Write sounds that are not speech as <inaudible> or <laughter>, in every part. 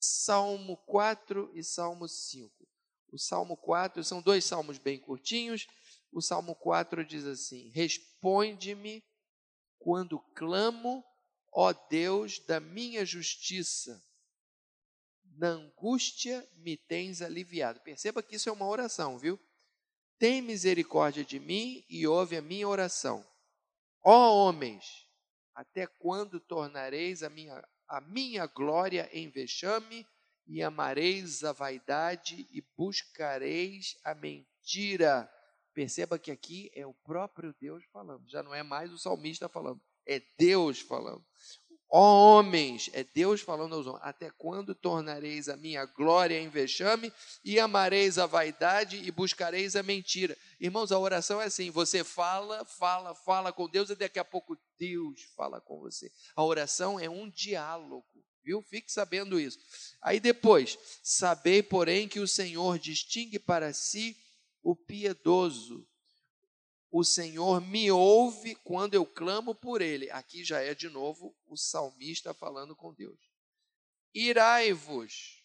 Salmo 4 e Salmo 5. O Salmo 4 são dois salmos bem curtinhos. O Salmo 4 diz assim: Responde-me quando clamo, ó Deus da minha justiça. Na angústia me tens aliviado. Perceba que isso é uma oração, viu? Tem misericórdia de mim e ouve a minha oração. Ó homens, até quando tornareis a minha, a minha glória em vexame e amareis a vaidade e buscareis a mentira? Perceba que aqui é o próprio Deus falando, já não é mais o salmista falando, é Deus falando. Ó homens, é Deus falando aos homens, até quando tornareis a minha glória em vexame e amareis a vaidade e buscareis a mentira? Irmãos, a oração é assim: você fala, fala, fala com Deus e daqui a pouco Deus fala com você. A oração é um diálogo, viu? Fique sabendo isso. Aí depois, sabei, porém, que o Senhor distingue para si o piedoso o Senhor me ouve quando eu clamo por ele. Aqui já é de novo o salmista falando com Deus. Irai-vos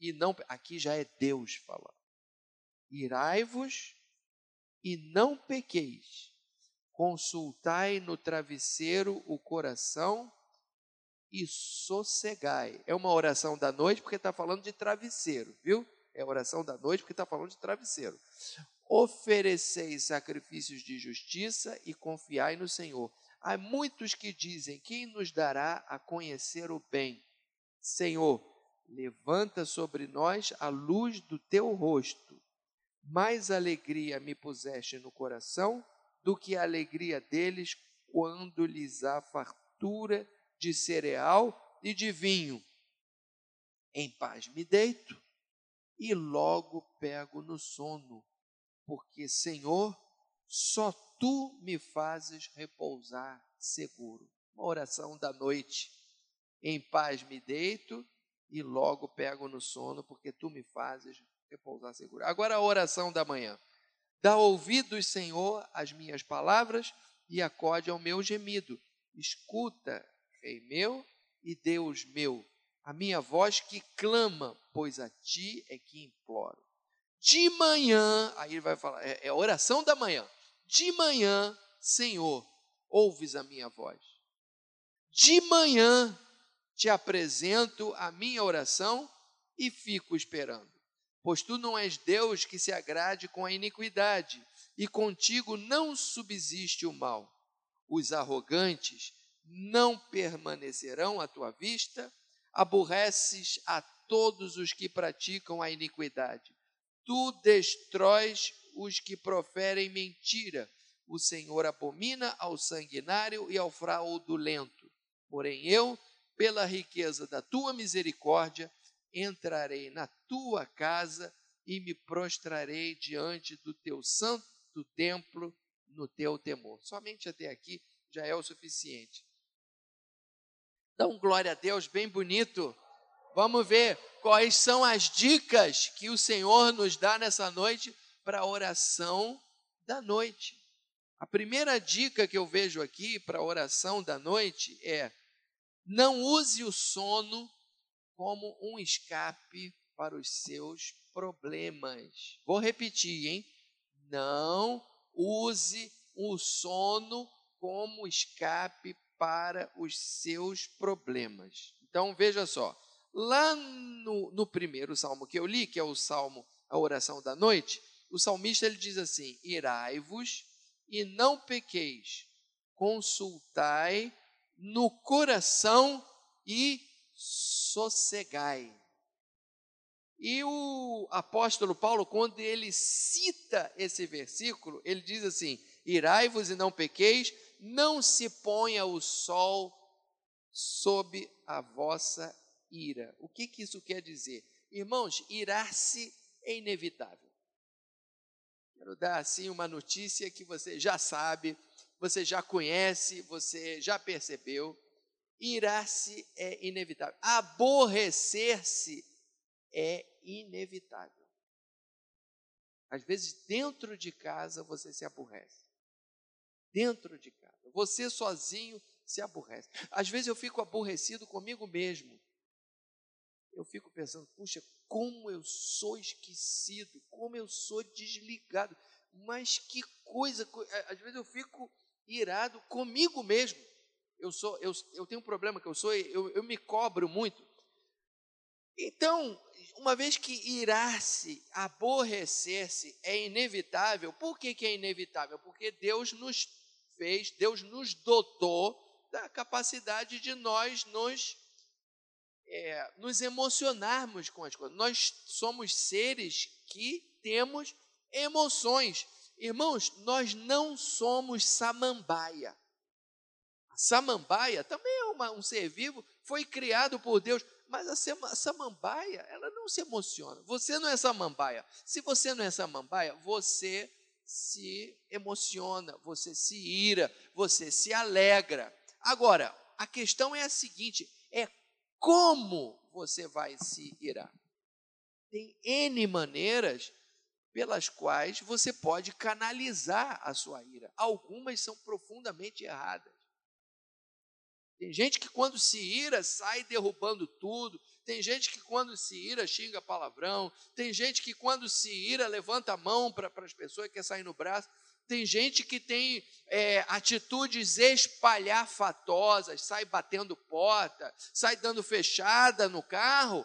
e não aqui já é Deus falando. Irai-vos e não pequeis. Consultai no travesseiro o coração e sossegai. É uma oração da noite porque está falando de travesseiro, viu? É oração da noite porque está falando de travesseiro ofereceis sacrifícios de justiça e confiai no Senhor. Há muitos que dizem: Quem nos dará a conhecer o bem? Senhor, levanta sobre nós a luz do teu rosto. Mais alegria me puseste no coração do que a alegria deles quando lhes há fartura de cereal e de vinho. Em paz me deito e logo pego no sono porque, Senhor, só tu me fazes repousar seguro. Uma oração da noite. Em paz me deito e logo pego no sono, porque tu me fazes repousar seguro. Agora a oração da manhã. Dá ouvidos, Senhor, às minhas palavras e acode ao meu gemido. Escuta, Rei meu e Deus meu, a minha voz que clama, pois a ti é que imploro. De manhã, aí ele vai falar, é, é oração da manhã. De manhã, Senhor, ouves a minha voz. De manhã te apresento a minha oração e fico esperando. Pois tu não és Deus que se agrade com a iniquidade, e contigo não subsiste o mal. Os arrogantes não permanecerão à tua vista, aborreces a todos os que praticam a iniquidade tu destróis os que proferem mentira. O Senhor abomina ao sanguinário e ao fraudulento. Porém, eu, pela riqueza da tua misericórdia, entrarei na tua casa e me prostrarei diante do teu santo templo no teu temor. Somente até aqui já é o suficiente. Dá um glória a Deus bem bonito. Vamos ver quais são as dicas que o Senhor nos dá nessa noite para a oração da noite. A primeira dica que eu vejo aqui para a oração da noite é: não use o sono como um escape para os seus problemas. Vou repetir, hein? Não use o sono como escape para os seus problemas. Então veja só, Lá no, no, primeiro salmo que eu li, que é o salmo, a oração da noite, o salmista ele diz assim: Irai-vos e não pequeis, consultai no coração e sossegai. E o apóstolo Paulo, quando ele cita esse versículo, ele diz assim: Irai-vos e não pequeis, não se ponha o sol sob a vossa ira. O que, que isso quer dizer? Irmãos, irar-se é inevitável. Quero dar assim uma notícia que você já sabe, você já conhece, você já percebeu. Irar-se é inevitável. Aborrecer-se é inevitável. Às vezes, dentro de casa, você se aborrece. Dentro de casa. Você sozinho se aborrece. Às vezes, eu fico aborrecido comigo mesmo. Eu fico pensando, puxa, como eu sou esquecido, como eu sou desligado. Mas que coisa, às vezes eu fico irado comigo mesmo. Eu sou, eu, eu tenho um problema que eu sou, eu, eu me cobro muito. Então, uma vez que irar-se, aborrecer-se é inevitável, por que, que é inevitável? Porque Deus nos fez, Deus nos dotou da capacidade de nós nos, é, nos emocionarmos com as coisas. Nós somos seres que temos emoções. Irmãos, nós não somos samambaia. A samambaia também é uma, um ser vivo, foi criado por Deus, mas a samambaia, ela não se emociona. Você não é samambaia. Se você não é samambaia, você se emociona, você se ira, você se alegra. Agora, a questão é a seguinte: é como você vai se irar. Tem N maneiras pelas quais você pode canalizar a sua ira. Algumas são profundamente erradas. Tem gente que quando se ira sai derrubando tudo. Tem gente que quando se ira xinga palavrão. Tem gente que quando se ira levanta a mão para as pessoas e quer sair no braço. Tem gente que tem é, atitudes espalhafatosas, sai batendo porta, sai dando fechada no carro.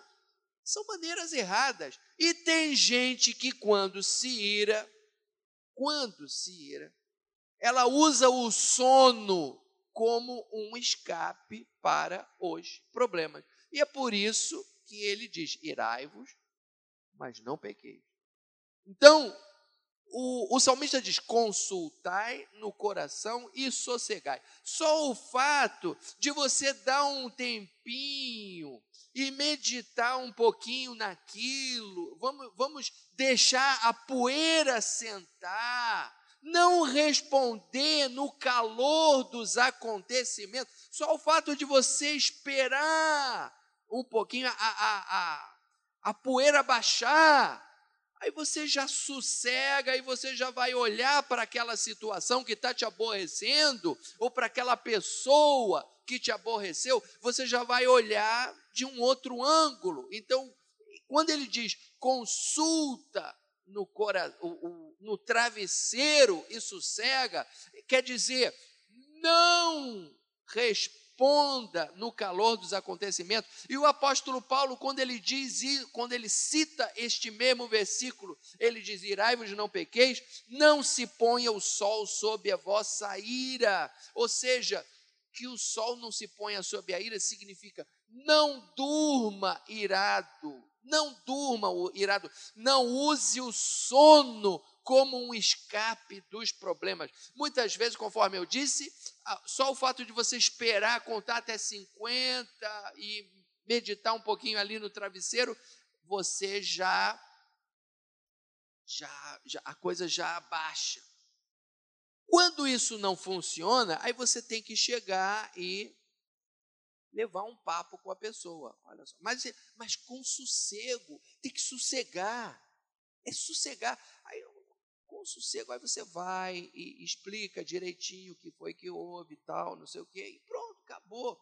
São maneiras erradas. E tem gente que quando se ira, quando se ira, ela usa o sono como um escape para os problemas. E é por isso que ele diz: irai-vos, mas não pequeis. Então, o, o salmista diz: consultai no coração e sossegai. Só o fato de você dar um tempinho e meditar um pouquinho naquilo, vamos, vamos deixar a poeira sentar, não responder no calor dos acontecimentos, só o fato de você esperar um pouquinho a, a, a, a poeira baixar, Aí você já sossega e você já vai olhar para aquela situação que está te aborrecendo, ou para aquela pessoa que te aborreceu, você já vai olhar de um outro ângulo. Então, quando ele diz consulta no, cora, no travesseiro e sossega, quer dizer, não responde responda no calor dos acontecimentos. E o apóstolo Paulo, quando ele diz, quando ele cita este mesmo versículo, ele diz: Irai-vos não pequeis, não se ponha o sol sob a vossa ira. Ou seja, que o sol não se ponha sob a ira significa não durma irado, não durma irado, não use o sono como um escape dos problemas. Muitas vezes, conforme eu disse, só o fato de você esperar contar até 50 e meditar um pouquinho ali no travesseiro, você já já, já a coisa já abaixa. Quando isso não funciona, aí você tem que chegar e levar um papo com a pessoa. Olha só, mas, mas com sossego, tem que sossegar. É sossegar. Aí com sossego, aí você vai e explica direitinho o que foi que houve e tal, não sei o quê, e pronto, acabou.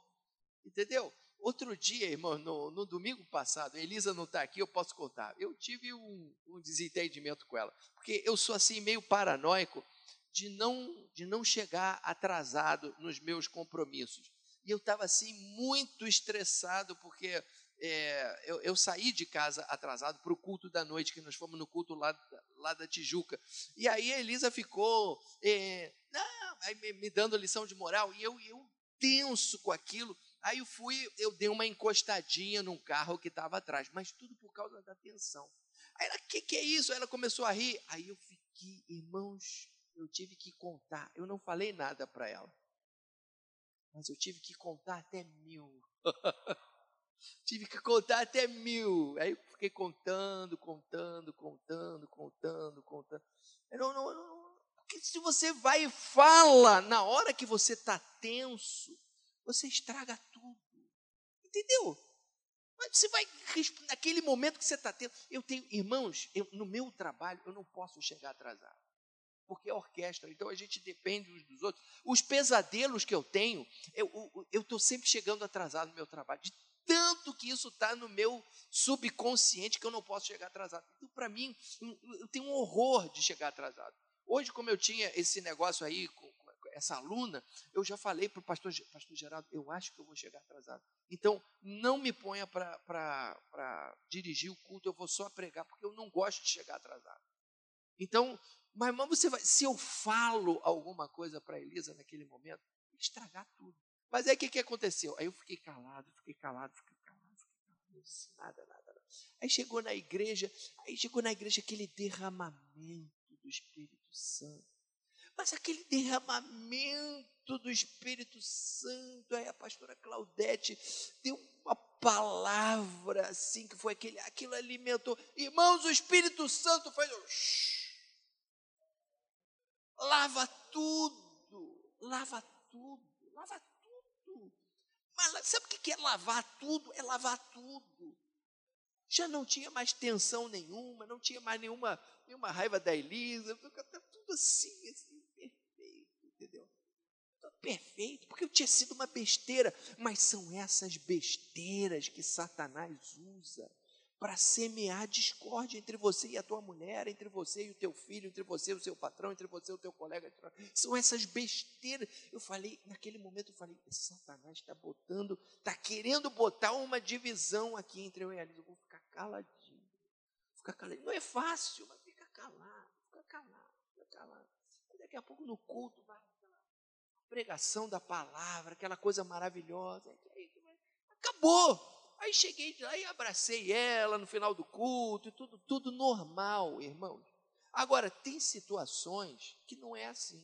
Entendeu? Outro dia, irmão, no, no domingo passado, Elisa não está aqui, eu posso contar. Eu tive um, um desentendimento com ela, porque eu sou assim meio paranoico de não, de não chegar atrasado nos meus compromissos. E eu estava assim muito estressado, porque é, eu, eu, saí de casa atrasado para o culto da noite, que nós fomos no culto lá, lá da Tijuca. E aí a Elisa ficou é, não, me, me, dando lição de moral, e eu, eu tenso com aquilo. Aí eu fui, eu dei uma encostadinha num carro que estava atrás, mas tudo por causa da tensão. Aí ela, o que, que é isso? Aí ela começou a rir. Aí eu fiquei, irmãos, eu tive que contar. Eu não falei nada para ela, mas eu tive que contar até mil. <laughs> Tive que contar até mil. Aí fiquei contando, contando, contando, contando, contando. Não, não, não, porque se você vai e fala na hora que você está tenso, você estraga tudo. Entendeu? Mas você vai, naquele momento que você está tenso. Eu tenho, irmãos, eu, no meu trabalho, eu não posso chegar atrasado porque é orquestra, então a gente depende uns dos outros. Os pesadelos que eu tenho, eu estou sempre chegando atrasado no meu trabalho, de tanto que isso está no meu subconsciente que eu não posso chegar atrasado. Então, para mim, eu tenho um horror de chegar atrasado. Hoje, como eu tinha esse negócio aí com essa aluna, eu já falei para o pastor, pastor Geraldo, eu acho que eu vou chegar atrasado. Então, não me ponha para dirigir o culto, eu vou só pregar, porque eu não gosto de chegar atrasado. Então, mas, mas você vai, se eu falo alguma coisa para Elisa naquele momento, estragar tudo. Mas aí o que, que aconteceu? Aí eu fiquei calado, fiquei calado, fiquei calado, fiquei calado, não disse nada, nada, nada. Aí chegou na igreja, aí chegou na igreja aquele derramamento do Espírito Santo. Mas aquele derramamento do Espírito Santo, aí a pastora Claudete deu uma palavra assim, que foi aquele, aquilo alimentou. Irmãos, o Espírito Santo faz. Lava tudo, lava tudo, lava. Mas sabe o que é lavar tudo? É lavar tudo. Já não tinha mais tensão nenhuma, não tinha mais nenhuma, nenhuma raiva da Elisa, tá tudo assim, assim, perfeito, entendeu? Tudo perfeito, porque eu tinha sido uma besteira, mas são essas besteiras que Satanás usa para semear discórdia entre você e a tua mulher, entre você e o teu filho, entre você e o seu patrão, entre você e o teu colega. São essas besteiras. Eu falei, naquele momento eu falei, Satanás está botando, está querendo botar uma divisão aqui entre eu e a. Eu vou ficar caladinho. Ficar caladinho. Não é fácil, mas fica calado, fica calado, fica calado. Daqui a pouco no culto vai pregação da palavra, aquela coisa maravilhosa. Acabou. Aí cheguei lá e abracei ela no final do culto, e tudo, tudo normal, irmãos. Agora, tem situações que não é assim.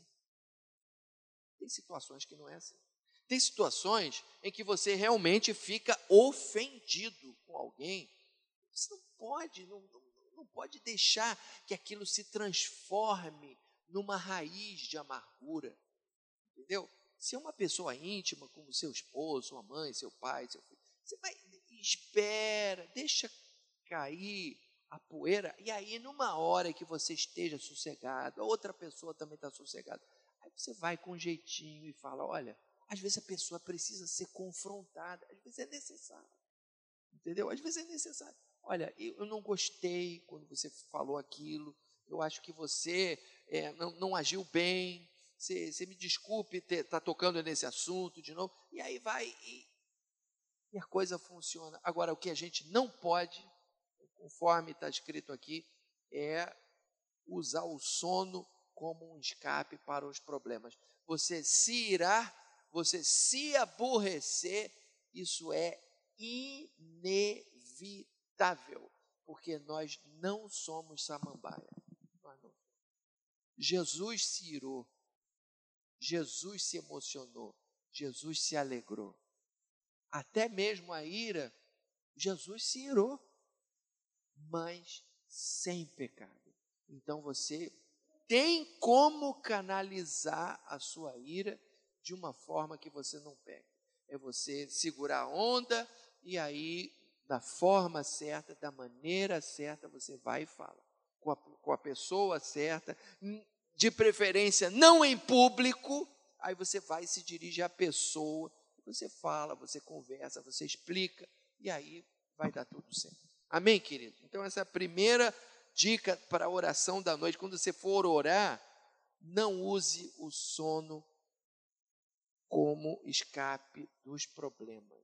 Tem situações que não é assim. Tem situações em que você realmente fica ofendido com alguém. Você não pode, não, não, não pode deixar que aquilo se transforme numa raiz de amargura. Entendeu? Se é uma pessoa íntima, como seu esposo, sua mãe, seu pai, seu filho, você vai espera, deixa cair a poeira, e aí, numa hora que você esteja sossegado, a outra pessoa também está sossegada, aí você vai com jeitinho e fala: olha, às vezes a pessoa precisa ser confrontada, às vezes é necessário, entendeu? Às vezes é necessário. Olha, eu, não gostei quando você falou aquilo, eu acho que você é, não, não, agiu bem, você, você me desculpe estar tá tocando nesse assunto de novo, e aí vai e, e a coisa funciona. Agora, o que a gente não pode, conforme está escrito aqui, é usar o sono como um escape para os problemas. Você se irá, você se aborrecer, isso é inevitável, porque nós não somos samambaia. Jesus se irou, Jesus se emocionou, Jesus se alegrou até mesmo a ira, Jesus se irou, mas sem pecado. Então você tem como canalizar a sua ira de uma forma que você não pegue. É você segurar a onda e aí, da forma certa, da maneira certa, você vai e fala. Com a, com a pessoa certa, de preferência não em público, aí você vai e se dirige à pessoa você fala, você conversa, você explica, e aí vai dar tudo certo. Amém, querido? Então, essa é a primeira dica para a oração da noite. Quando você for orar, não use o sono como escape dos problemas.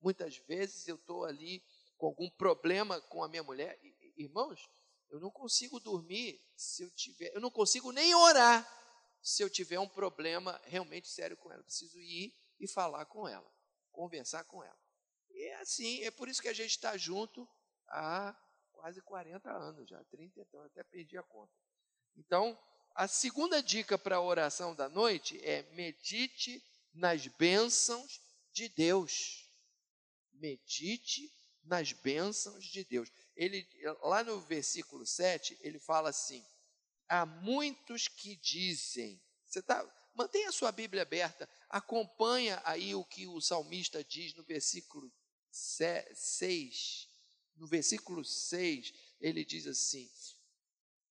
Muitas vezes eu estou ali com algum problema com a minha mulher. Irmãos, eu não consigo dormir se eu tiver, eu não consigo nem orar se eu tiver um problema realmente sério com ela. Eu preciso ir e falar com ela, conversar com ela. E é assim, é por isso que a gente está junto há quase 40 anos já, 30 então, até perdi a conta. Então, a segunda dica para a oração da noite é medite nas bênçãos de Deus. Medite nas bênçãos de Deus. Ele lá no versículo 7, ele fala assim: há muitos que dizem. Você está Mantenha a sua Bíblia aberta, acompanha aí o que o salmista diz no versículo 6. No versículo 6, ele diz assim: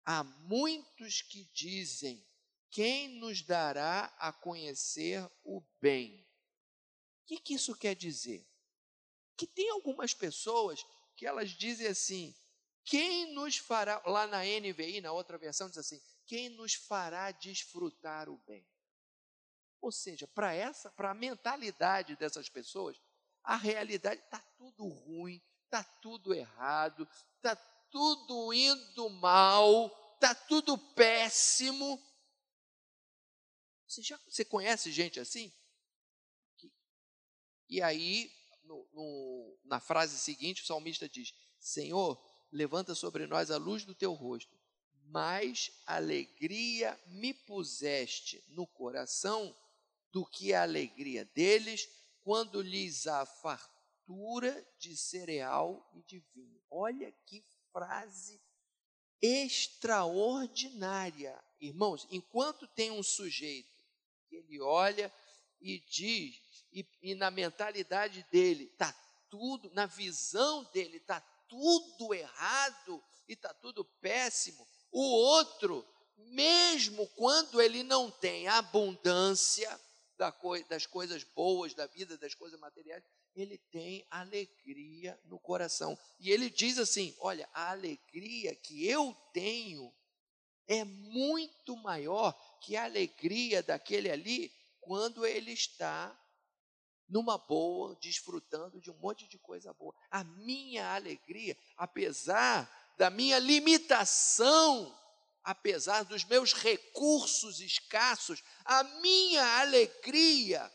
Há muitos que dizem: Quem nos dará a conhecer o bem? O que, que isso quer dizer? que tem algumas pessoas que elas dizem assim: quem nos fará, lá na NVI, na outra versão, diz assim: quem nos fará desfrutar o bem? Ou seja, para essa, para a mentalidade dessas pessoas, a realidade está tudo ruim, está tudo errado, está tudo indo mal, está tudo péssimo. Você já você conhece gente assim? E aí, no, no, na frase seguinte, o salmista diz: Senhor, levanta sobre nós a luz do teu rosto, mais alegria me puseste no coração do que a alegria deles quando lhes há fartura de cereal e de vinho. Olha que frase extraordinária. Irmãos, enquanto tem um sujeito que ele olha e diz, e, e na mentalidade dele está tudo, na visão dele está tudo errado e está tudo péssimo, o outro, mesmo quando ele não tem abundância das coisas boas da vida, das coisas materiais, ele tem alegria no coração. E ele diz assim: Olha, a alegria que eu tenho é muito maior que a alegria daquele ali quando ele está numa boa, desfrutando de um monte de coisa boa. A minha alegria, apesar da minha limitação, apesar dos meus recursos escassos, a minha alegria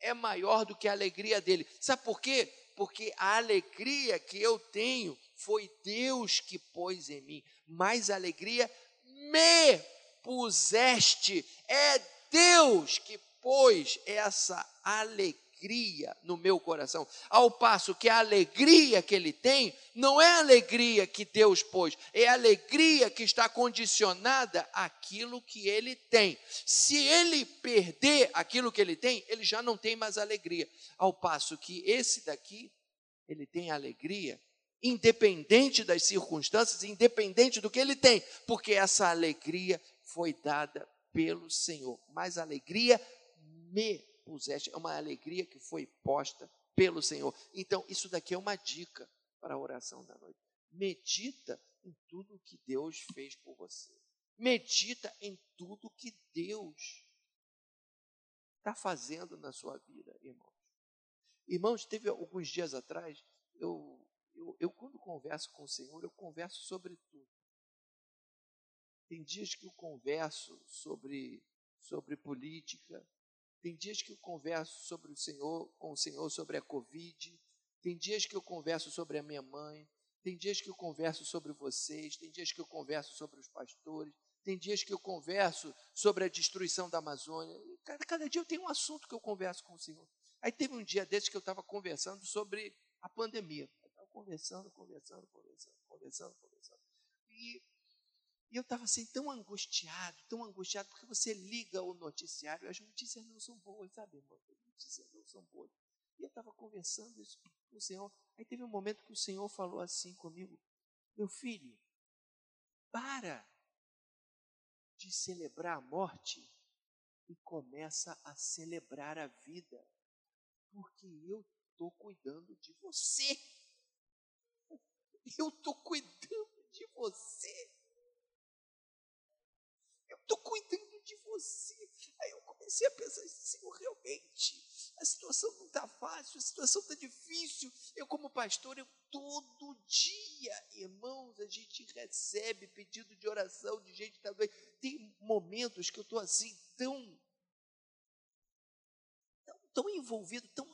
é maior do que a alegria dele. Sabe por quê? Porque a alegria que eu tenho foi Deus que pôs em mim, mas a alegria me puseste, é Deus que pôs essa alegria alegria no meu coração. Ao passo que a alegria que ele tem não é a alegria que Deus pôs, é a alegria que está condicionada àquilo que ele tem. Se ele perder aquilo que ele tem, ele já não tem mais alegria. Ao passo que esse daqui, ele tem alegria independente das circunstâncias, independente do que ele tem, porque essa alegria foi dada pelo Senhor. Mas alegria me puseste, é uma alegria que foi posta pelo Senhor. Então, isso daqui é uma dica para a oração da noite. Medita em tudo que Deus fez por você. Medita em tudo que Deus está fazendo na sua vida, irmãos. Irmãos, teve alguns dias atrás, eu, eu, eu quando converso com o Senhor, eu converso sobre tudo. Tem dias que eu converso sobre, sobre política, tem dias que eu converso sobre o Senhor, com o Senhor sobre a Covid. Tem dias que eu converso sobre a minha mãe. Tem dias que eu converso sobre vocês. Tem dias que eu converso sobre os pastores. Tem dias que eu converso sobre a destruição da Amazônia. Cada, cada dia eu tenho um assunto que eu converso com o Senhor. Aí teve um dia desses que eu estava conversando sobre a pandemia. Eu estava conversando, conversando, conversando, conversando, conversando. E e eu estava assim, tão angustiado, tão angustiado, porque você liga o noticiário e as notícias não são boas, sabe, irmão? As notícias não são boas. E eu estava conversando isso com o Senhor. Aí teve um momento que o Senhor falou assim comigo: Meu filho, para de celebrar a morte e começa a celebrar a vida, porque eu estou cuidando de você. <laughs> Eu estou cuidando de você estou Aí eu comecei a pensar, Senhor, realmente, a situação não está fácil, a situação está difícil. Eu, como pastor, eu todo dia, irmãos, a gente recebe pedido de oração de gente doente. Tem momentos que eu estou assim, tão, tão, tão envolvido, tão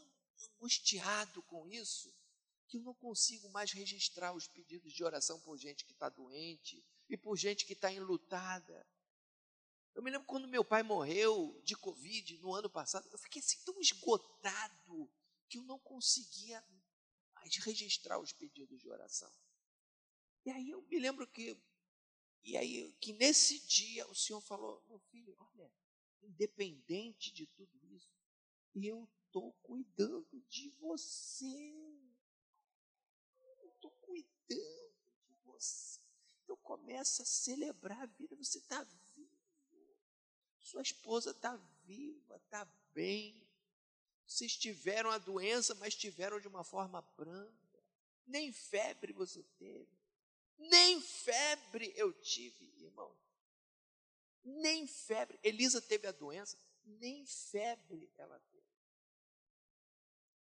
angustiado com isso, que eu não consigo mais registrar os pedidos de oração por gente que está doente e por gente que está enlutada. Eu me lembro quando meu pai morreu de Covid no ano passado, eu fiquei assim tão esgotado que eu não conseguia mais registrar os pedidos de oração. E aí eu me lembro que, e aí que nesse dia o Senhor falou, meu filho, olha, independente de tudo isso, eu estou cuidando de você. Eu estou cuidando de você. Então começa a celebrar a vida. Você está sua esposa está viva, está bem. Vocês tiveram a doença, mas tiveram de uma forma branda. Nem febre você teve. Nem febre eu tive, irmão. Nem febre. Elisa teve a doença, nem febre ela teve.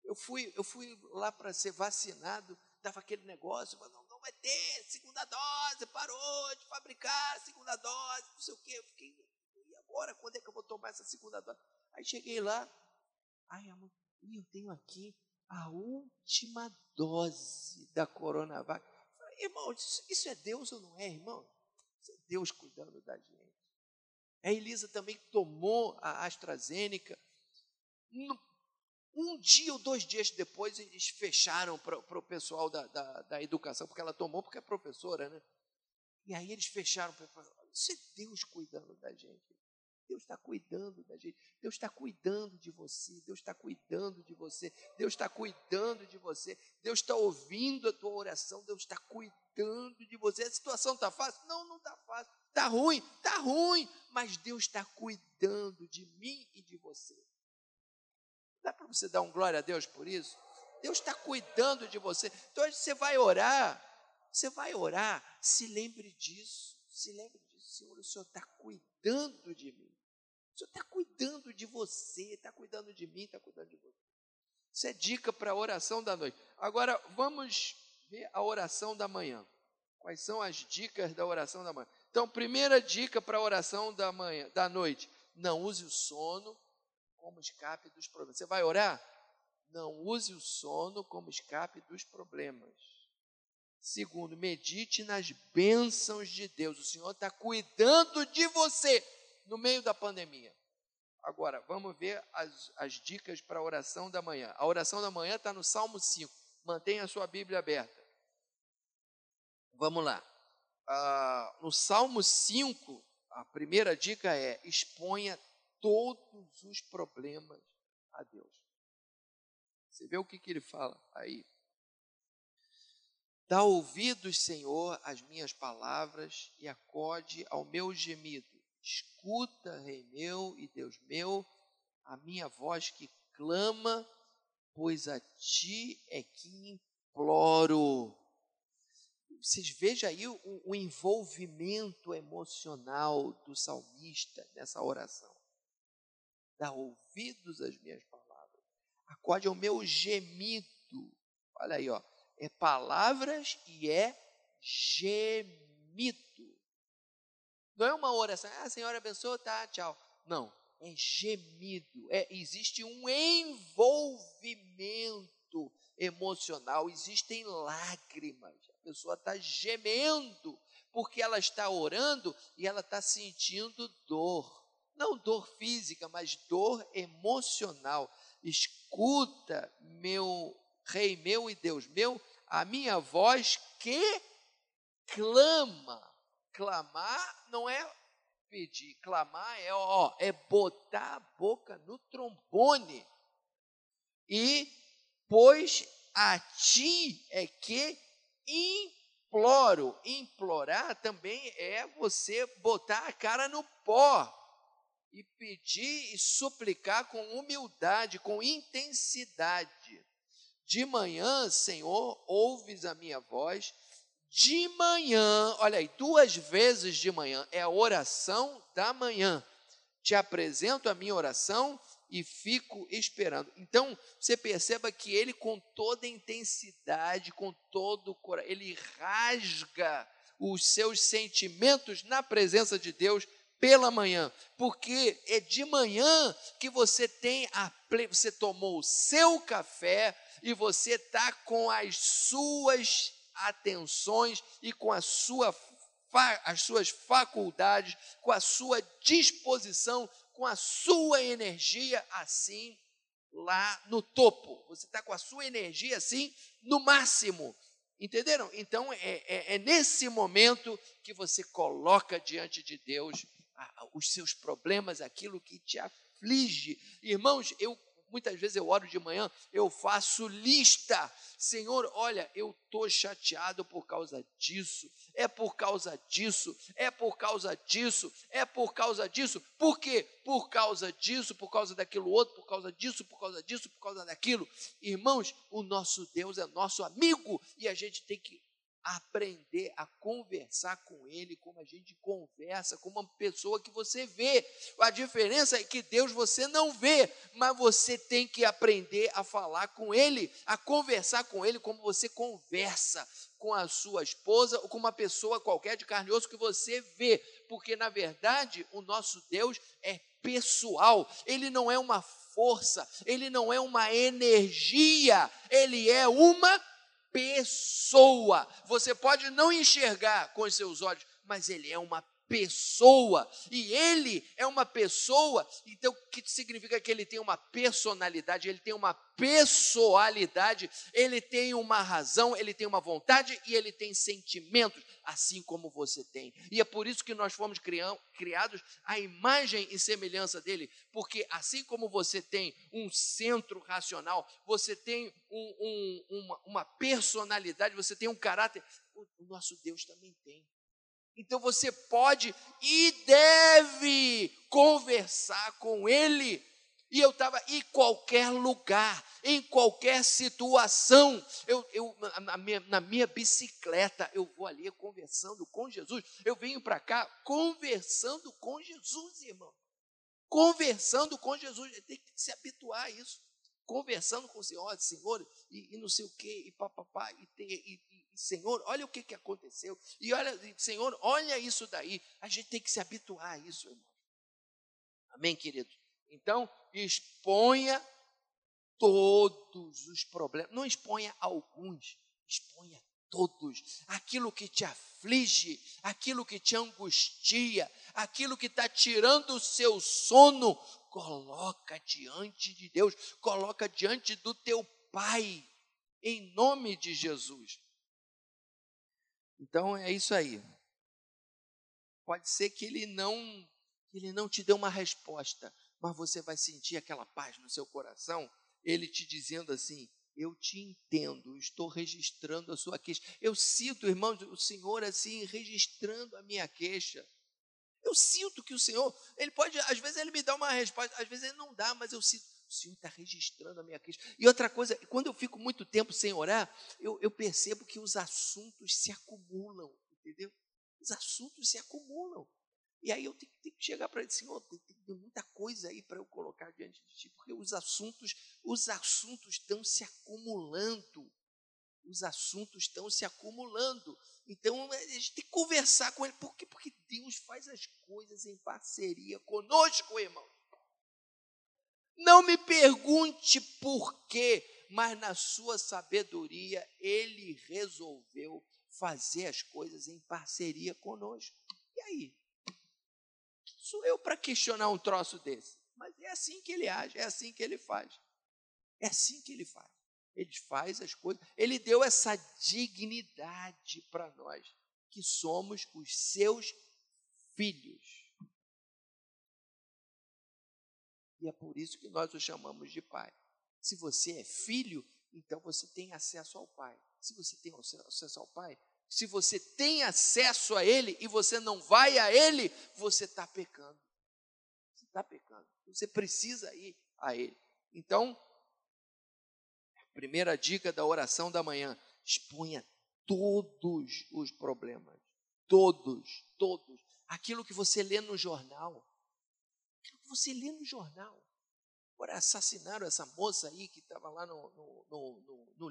Eu fui, eu fui lá para ser vacinado, estava aquele negócio, mas não, não vai ter segunda dose, parou de fabricar segunda dose, não sei o quê. Eu fiquei, agora, quando é que eu vou tomar essa segunda dose? Aí cheguei lá, ai, amor, eu tenho aqui a última dose da Coronavac. Falei, irmão, isso, isso é Deus ou não é, irmão? Isso é Deus cuidando da gente. A Elisa também tomou a AstraZeneca. Um dia ou dois dias depois, eles fecharam para o pessoal da, da, da, educação, porque ela tomou, porque é professora, né? E aí eles fecharam para Isso é Deus cuidando da gente. Deus está cuidando da gente. Deus está cuidando de você. Deus está cuidando de você. Deus está cuidando de você. Deus está ouvindo a tua oração. Deus está cuidando de você. A situação está fácil? Não, não está fácil. Está ruim? Está ruim. Mas Deus está cuidando de mim e de você. Dá para você dar um glória a Deus por isso? Deus está cuidando de você. Então você vai orar. Você vai orar. Se lembre disso. Se lembre disso. Senhor, o Senhor está cuidando de mim. O Senhor está cuidando de você, está cuidando de mim, está cuidando de você. Isso é dica para a oração da noite. Agora, vamos ver a oração da manhã. Quais são as dicas da oração da manhã? Então, primeira dica para a oração da manhã, da noite: não use o sono como escape dos problemas. Você vai orar? Não use o sono como escape dos problemas. Segundo, medite nas bênçãos de Deus. O Senhor está cuidando de você no meio da pandemia. Agora, vamos ver as, as dicas para a oração da manhã. A oração da manhã está no Salmo 5. Mantenha a sua Bíblia aberta. Vamos lá. Ah, no Salmo 5, a primeira dica é: exponha todos os problemas a Deus. Você vê o que, que ele fala aí? Dá ouvidos, Senhor, às minhas palavras e acode ao meu gemido. Escuta, Rei meu e Deus meu, a minha voz que clama, pois a ti é que imploro. Vocês vejam aí o, o envolvimento emocional do salmista nessa oração. Dá ouvidos às minhas palavras, acorde ao meu gemido. Olha aí, ó, é palavras e é gemido. Não é uma oração, ah, Senhor abençoa, tá, tchau. Não, é gemido. É, existe um envolvimento emocional, existem lágrimas. A pessoa está gemendo porque ela está orando e ela está sentindo dor. Não dor física, mas dor emocional. Escuta, meu Rei meu e Deus meu, a minha voz que clama Clamar não é pedir, clamar é, ó, é botar a boca no trombone. E pois a ti é que imploro. Implorar também é você botar a cara no pó e pedir e suplicar com humildade, com intensidade. De manhã, Senhor, ouves a minha voz de manhã, olha aí, duas vezes de manhã, é a oração da manhã. Te apresento a minha oração e fico esperando. Então, você perceba que ele, com toda intensidade, com todo o coração, ele rasga os seus sentimentos na presença de Deus pela manhã, porque é de manhã que você tem a você tomou o seu café e você está com as suas atenções e com a sua, as suas faculdades, com a sua disposição, com a sua energia assim lá no topo. Você está com a sua energia assim no máximo. Entenderam? Então é, é, é nesse momento que você coloca diante de Deus os seus problemas, aquilo que te aflige. Irmãos, eu Muitas vezes eu oro de manhã, eu faço lista. Senhor, olha, eu estou chateado por causa disso, é por causa disso, é por causa disso, é por causa disso. Por quê? Por causa disso, por causa daquilo outro, por causa disso, por causa disso, por causa daquilo. Irmãos, o nosso Deus é nosso amigo e a gente tem que aprender a conversar com Ele como a gente conversa, com uma pessoa que você vê. A diferença é que Deus você não vê, mas você tem que aprender a falar com Ele, a conversar com Ele como você conversa com a sua esposa ou com uma pessoa qualquer de carne e osso que você vê, porque na verdade o nosso Deus é pessoal, Ele não é uma força, Ele não é uma energia, Ele é uma pessoa. Você pode não enxergar com os seus olhos, mas ele é uma pessoa. E ele é uma pessoa, então o que significa que ele tem uma personalidade, ele tem uma pessoalidade, ele tem uma razão, ele tem uma vontade e ele tem sentimentos, assim como você tem. E é por isso que nós fomos criados à imagem e semelhança dele, porque assim como você tem um centro racional, você tem um, um, uma, uma personalidade, você tem um caráter, o nosso Deus também tem. Então você pode e deve conversar com Ele. E eu estava em qualquer lugar, em qualquer situação. Eu, eu na, minha, na minha bicicleta, eu vou ali conversando com Jesus. Eu venho para cá conversando com Jesus, irmão. Conversando com Jesus. Tem que se habituar a isso. Conversando com o Senhor, Senhor, e, e não sei o quê, e papapá, e, e, Senhor, olha o que, que aconteceu. E olha, Senhor, olha isso daí. A gente tem que se habituar a isso, irmão. Amém, querido? Então, exponha todos os problemas. Não exponha alguns, exponha todos. Aquilo que te aflige, aquilo que te angustia, aquilo que está tirando o seu sono, coloca diante de Deus, coloca diante do teu Pai, em nome de Jesus. Então é isso aí. Pode ser que ele não ele não te dê uma resposta, mas você vai sentir aquela paz no seu coração, ele te dizendo assim: eu te entendo, estou registrando a sua queixa. Eu sinto, irmão, o Senhor assim registrando a minha queixa. Eu sinto que o Senhor, ele pode, às vezes ele me dá uma resposta, às vezes ele não dá, mas eu sinto, o Senhor está registrando a minha queixa. E outra coisa, quando eu fico muito tempo sem orar, eu, eu percebo que os assuntos se acumulam, entendeu? Os assuntos se acumulam. E aí eu tenho, tenho que chegar para ele, Senhor, tem, tem muita coisa aí para eu colocar diante de ti, porque os assuntos, os assuntos estão se acumulando. Os assuntos estão se acumulando. Então a gente tem que conversar com ele. Por quê? Porque Deus faz as coisas em parceria conosco, irmão. Não me pergunte por quê, mas na sua sabedoria ele resolveu fazer as coisas em parceria conosco. E aí? Sou eu para questionar um troço desse? Mas é assim que ele age, é assim que ele faz. É assim que ele faz. Ele faz as coisas. Ele deu essa dignidade para nós, que somos os seus filhos. E é por isso que nós o chamamos de pai. Se você é filho, então você tem acesso ao pai. Se você tem acesso ao pai, se você tem acesso a ele e você não vai a ele, você está pecando. Você está pecando. Você precisa ir a ele. Então, primeira dica da oração da manhã: exponha todos os problemas. Todos, todos. Aquilo que você lê no jornal, você lê no jornal. Agora assassinaram essa moça aí que estava lá no, no, no, no, no.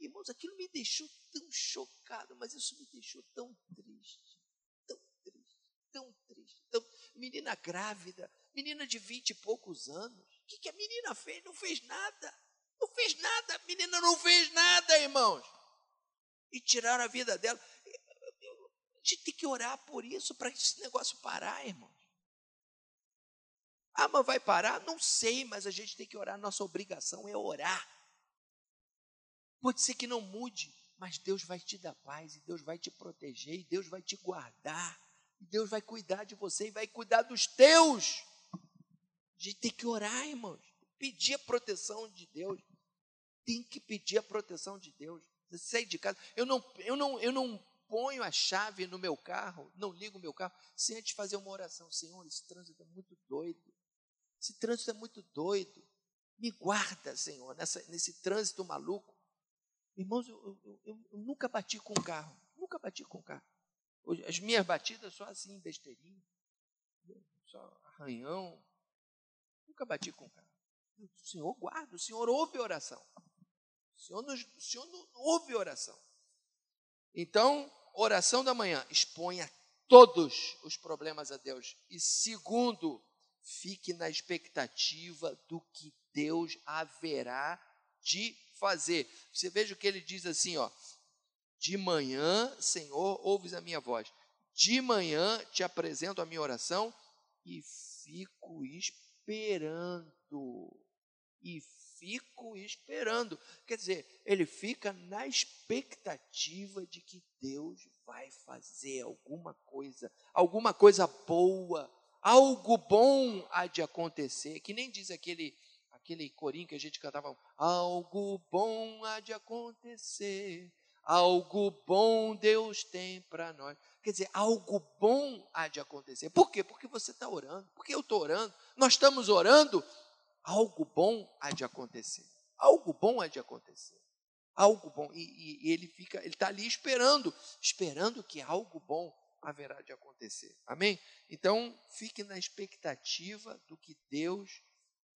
Irmãos, aquilo me deixou tão chocado, mas isso me deixou tão triste. Tão triste, tão triste. Tão... Menina grávida, menina de vinte e poucos anos. O que, que a menina fez? Não fez nada. Não fez nada. A menina não fez nada, irmãos. E tiraram a vida dela. A gente tem que orar por isso, para esse negócio parar, irmão. Ah, mas vai parar? Não sei, mas a gente tem que orar. Nossa obrigação é orar. Pode ser que não mude, mas Deus vai te dar paz, e Deus vai te proteger, e Deus vai te guardar, e Deus vai cuidar de você e vai cuidar dos teus. A gente tem que orar, irmãos. pedir a proteção de Deus. Tem que pedir a proteção de Deus. Você sai de casa. Eu não, eu não, eu não ponho a chave no meu carro, não ligo o meu carro, sem antes fazer uma oração. Senhor, esse trânsito é muito doido. Esse trânsito é muito doido. Me guarda, Senhor, nessa, nesse trânsito maluco. Irmãos, eu, eu, eu, eu nunca bati com o carro. Nunca bati com o carro. As minhas batidas só assim, besteirinha. Só arranhão. Nunca bati com o carro. O Senhor guarda, o Senhor ouve oração. O Senhor, nos, o Senhor não ouve oração. Então, oração da manhã, exponha todos os problemas a Deus. E segundo, fique na expectativa do que Deus haverá de fazer. Você veja o que ele diz assim, ó: De manhã, Senhor, ouves a minha voz. De manhã te apresento a minha oração e fico esperando. E fico esperando. Quer dizer, ele fica na expectativa de que Deus vai fazer alguma coisa, alguma coisa boa, algo bom há de acontecer. Que nem diz aquele aquele corinho que a gente cantava, algo bom há de acontecer, algo bom Deus tem para nós. Quer dizer, algo bom há de acontecer. Por quê? Porque você está orando, porque eu estou orando, nós estamos orando, algo bom há de acontecer. Algo bom há de acontecer. Algo bom. E, e, e ele fica, ele está ali esperando, esperando que algo bom haverá de acontecer. Amém? Então, fique na expectativa do que Deus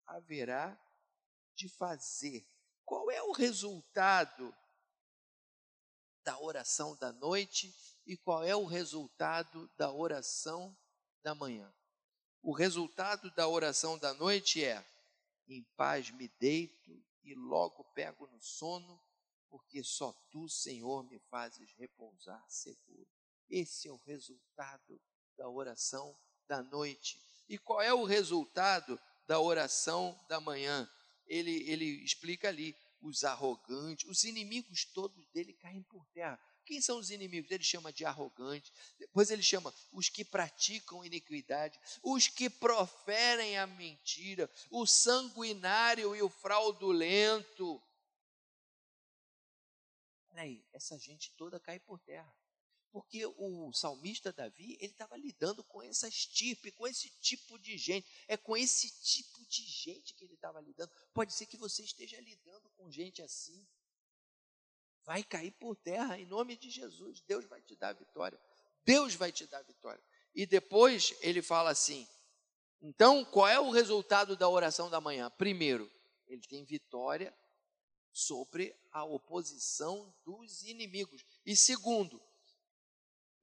haverá de fazer. Qual é o resultado da oração da noite e qual é o resultado da oração da manhã? O resultado da oração da noite é: em paz me deito e logo pego no sono, porque só tu, Senhor, me fazes repousar seguro. Esse é o resultado da oração da noite. E qual é o resultado da oração da manhã? Ele, ele explica ali: os arrogantes, os inimigos todos dele caem por terra. Quem são os inimigos? Ele chama de arrogantes. Depois ele chama os que praticam iniquidade, os que proferem a mentira, o sanguinário e o fraudulento. Olha aí, essa gente toda cai por terra. Porque o salmista Davi, ele estava lidando com essa estirpe, com esse tipo de gente. É com esse tipo de gente que ele estava lidando. Pode ser que você esteja lidando com gente assim vai cair por terra em nome de Jesus. Deus vai te dar a vitória. Deus vai te dar a vitória. E depois ele fala assim: então, qual é o resultado da oração da manhã? Primeiro, ele tem vitória sobre a oposição dos inimigos. E segundo,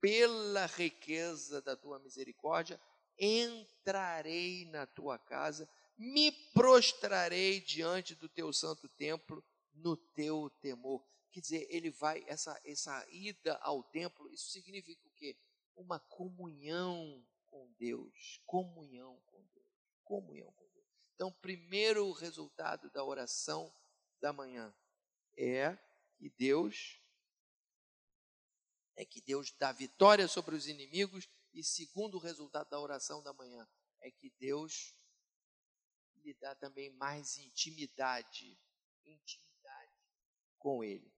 pela riqueza da tua misericórdia, entrarei na tua casa, me prostrarei diante do teu santo templo no teu temor. Quer dizer, ele vai, essa, essa ida ao templo, isso significa o quê? Uma comunhão com Deus. Comunhão com Deus. Comunhão com Deus. Então, primeiro resultado da oração da manhã é que Deus é que Deus dá vitória sobre os inimigos e segundo resultado da oração da manhã é que Deus lhe dá também mais intimidade, intimidade com ele.